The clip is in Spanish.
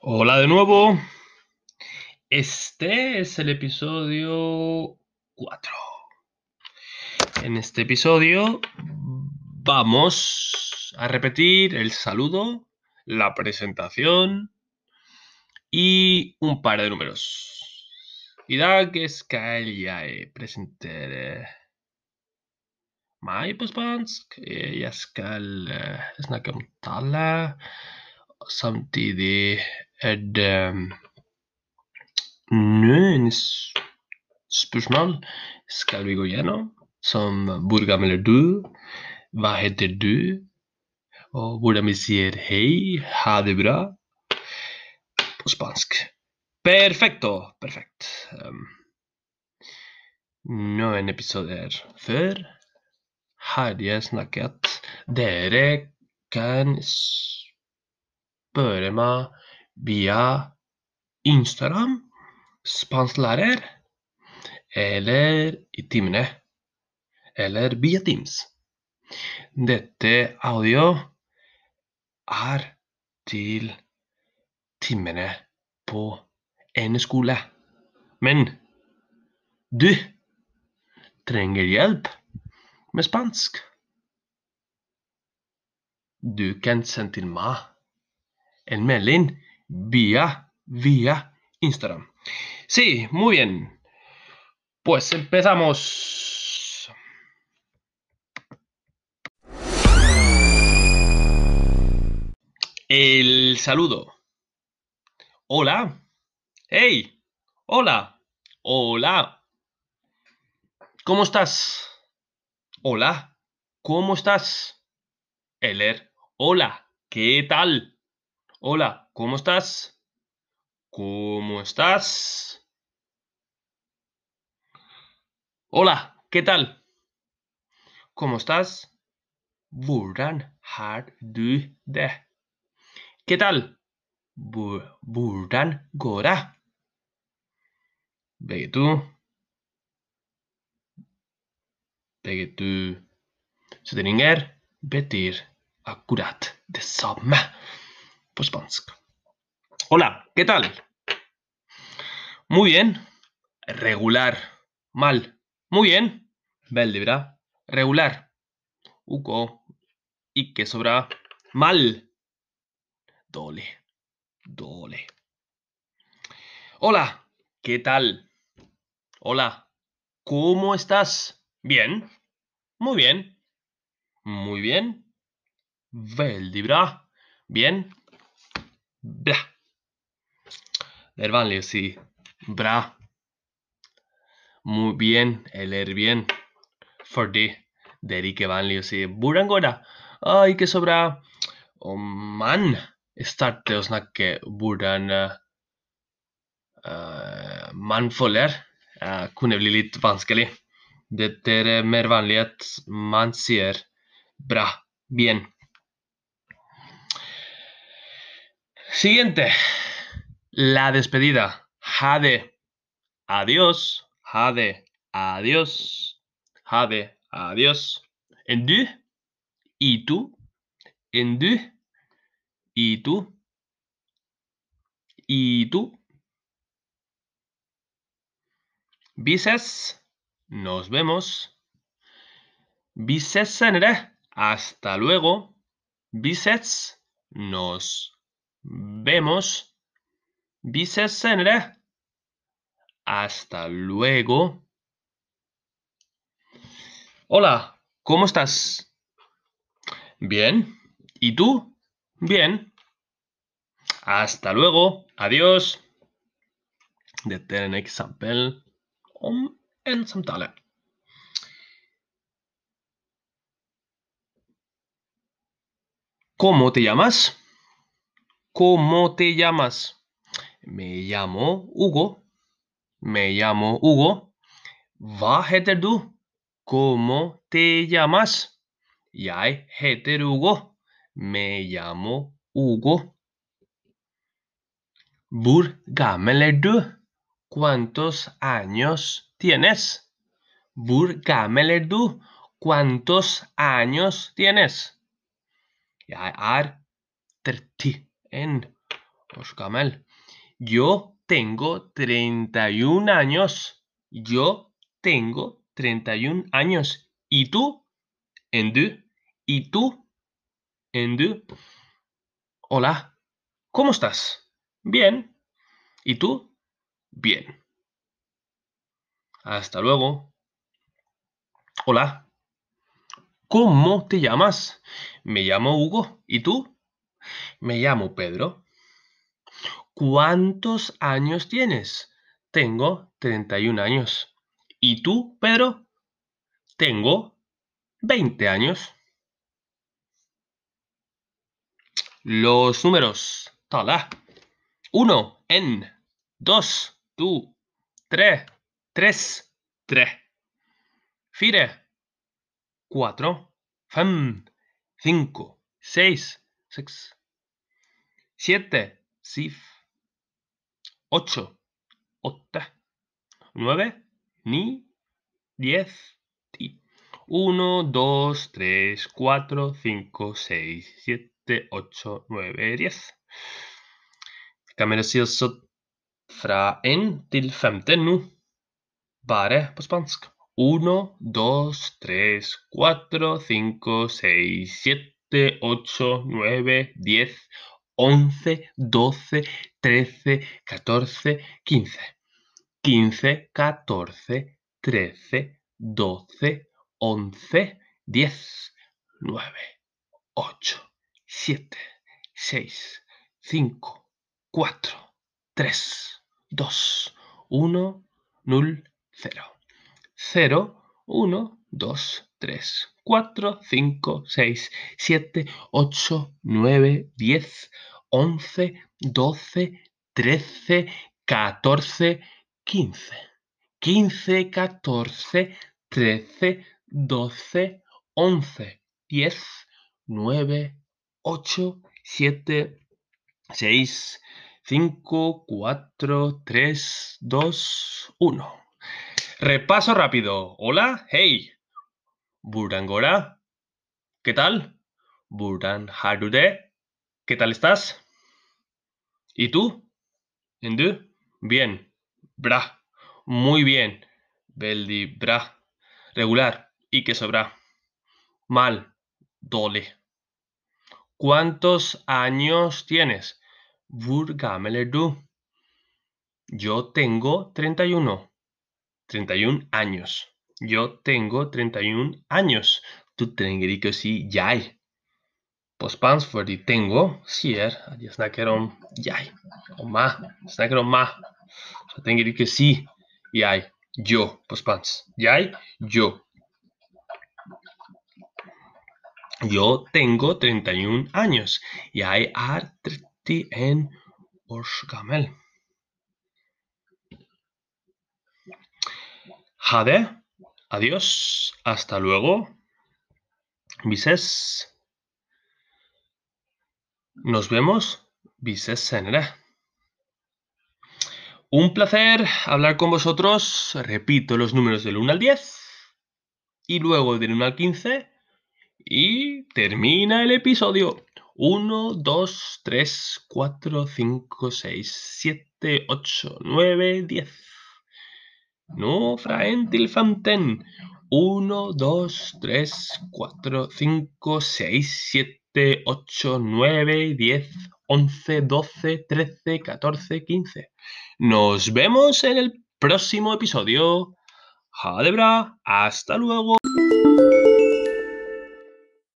Hola de nuevo. Este es el episodio 4. En este episodio vamos a repetir el saludo, la presentación y un par de números. Dag skal jeg presentere meg på spansk. Jeg. Samtidig er det noen spørsmål skal vi gå gjennom, som hvor gammel er du, hva heter du, og hvordan vi sier hei, ha det bra på spansk. Perfecto, perfekt. Um, noen episoder før har jeg snakket Dere kan spørre meg via Instagram, spansklærer, eller i timene, eller via Teams. Dette audio er til timene på en skole. Men du trenger hjelp med spansk. Du kan sende til meg en melding via, via Instagram. Sí, muy bien. Pues empezamos. El saludo. Hola. Hey. Hola. Hola. ¿Cómo estás? Hola. ¿Cómo estás? Eller. Hola. ¿Qué tal? Hola. ¿Cómo estás? ¿Cómo estás? Hola. ¿Qué tal? ¿Cómo estás? Hvordan har du det? ¿Qué tal? Hvor- Hvordan går det? Begge to. Begge to akkurat det samme spansk. Hola, ¿qué tal? Muy bien. Regular. Mal. Muy bien. Veldig bra. Regular. OK. Ikke så bra. Mal. Dårlig. Dårlig. Hola, ¿qué tal? Hola, ¿cómo estás? Bien. Muy bien. Muy bien. Veldig bra. Bien. Bra. Det er vanlig å si bra. Muy bien eller bien. Fordi det er ikke vanlig å si hvordan går det? Å, ikke så bra. Og man starter å snakke hvordan eh, man føler, uh, kunne bli litt vanskelig. Det er mer vanlig at man sier bra, bien. Siguiente. La despedida. Ha de. Adiós. Ha de. Adiós. Ha de. Adiós. En du. Y tú. En du. Y tú. Y tú. Bises. Nos vemos. Bises. Hasta luego. Bises. Nos vemos. Senere. Hasta luego. Hola, ¿cómo estás? Bien. ¿Y tú? Bien. Hasta luego. Adiós. Dette er en om en samtale. ¿Cómo te llamas? ¿Cómo te llamas? Me llamo Hugo. Me llamo Hugo. Hva heter du? ¿Cómo te llamas? Jeg heter Hugo. Me llamo Hugo. Er du? ¿Cuántos años tienes? Hvor gammel du? ¿Cuántos años tienes? Jeg er 31 Osh gamel. Yo tengo 31 años. Yo tengo 31 años. ¿Y tú? ¿En du? ¿Y tú? ¿En du? Hola. ¿Cómo estás? Bien. ¿Y tú? Bien. Hasta luego. Hola. ¿Cómo te llamas? Me llamo Hugo. ¿Y tú? Me llamo Pedro. ¿Cuántos años tienes? Tengo 31 años. ¿Y tú, Pedro? Tengo 20 años. Los números. Tala. 1, en. 2, tú. 3, 3, 3. 4, 4. 5, 6, 6. 7, sif. 8, 8. 9, ni. 10, ti. 1, 2, 3, 4, 5, 6, 7, 8, 9, 10. Kan vi si også fra 1 til 15 nå, bare på spansk. 1, 2, 3, 4, 5, 6, 7, 8, 9, 10, 11, 12, 13, 14, 15. 15, 14, 13, 12, 11, 10, 9, 8, 7, 6, 5, 4, 3, 2, 1, 0, 0. 0, 1, 2, 3, 4, 5, 6, 7, 8, 9, 10, 11, 12, 13, 14, 15. 15, 14, 13, 12, 11, 10, 9, 8, 7, 6, 5, 4, 3, 2, 1. Repaso rápido. Hola, hey. Burangora. ¿Qué tal? Buran Harude. ¿Qué tal estás? ¿Y tú? ¿Endu? Bien. Bra. Muy bien. Beldi bra. Regular. ¿Y qué sobra? Mal. Dole. ¿Cuántos años tienes? Hvor gammel er du? Yo tengo 31. 31 años. Yo tengo 31 años. Du trenger ikke å si jeg. På spansk fordi tengo sier at jeg snakker om jeg. Om meg. Jeg snakker om meg. Så jeg trenger ikke si jeg. Yo på spansk. Jeg, yo. Yo tengo 31 años. Jeg er 31 års gammel. Ha det. Adiós. Hasta luego. Vises. Nos vemos. Vises senere. Un placer hablar con vosotros. Repito los números del 1 al 10. Y luego del 1 al 15. Y termina el episodio. 1, 2, 3, 4, 5, 6, 7, 8, 9, 10. No, fraen til 15. 1, 2, 3, 4, 5, 6, 7, 8, 9, 10, 11, 12, 13, 14, 15. Nos vemos en el próximo episodio. Ha de bra. Hasta luego.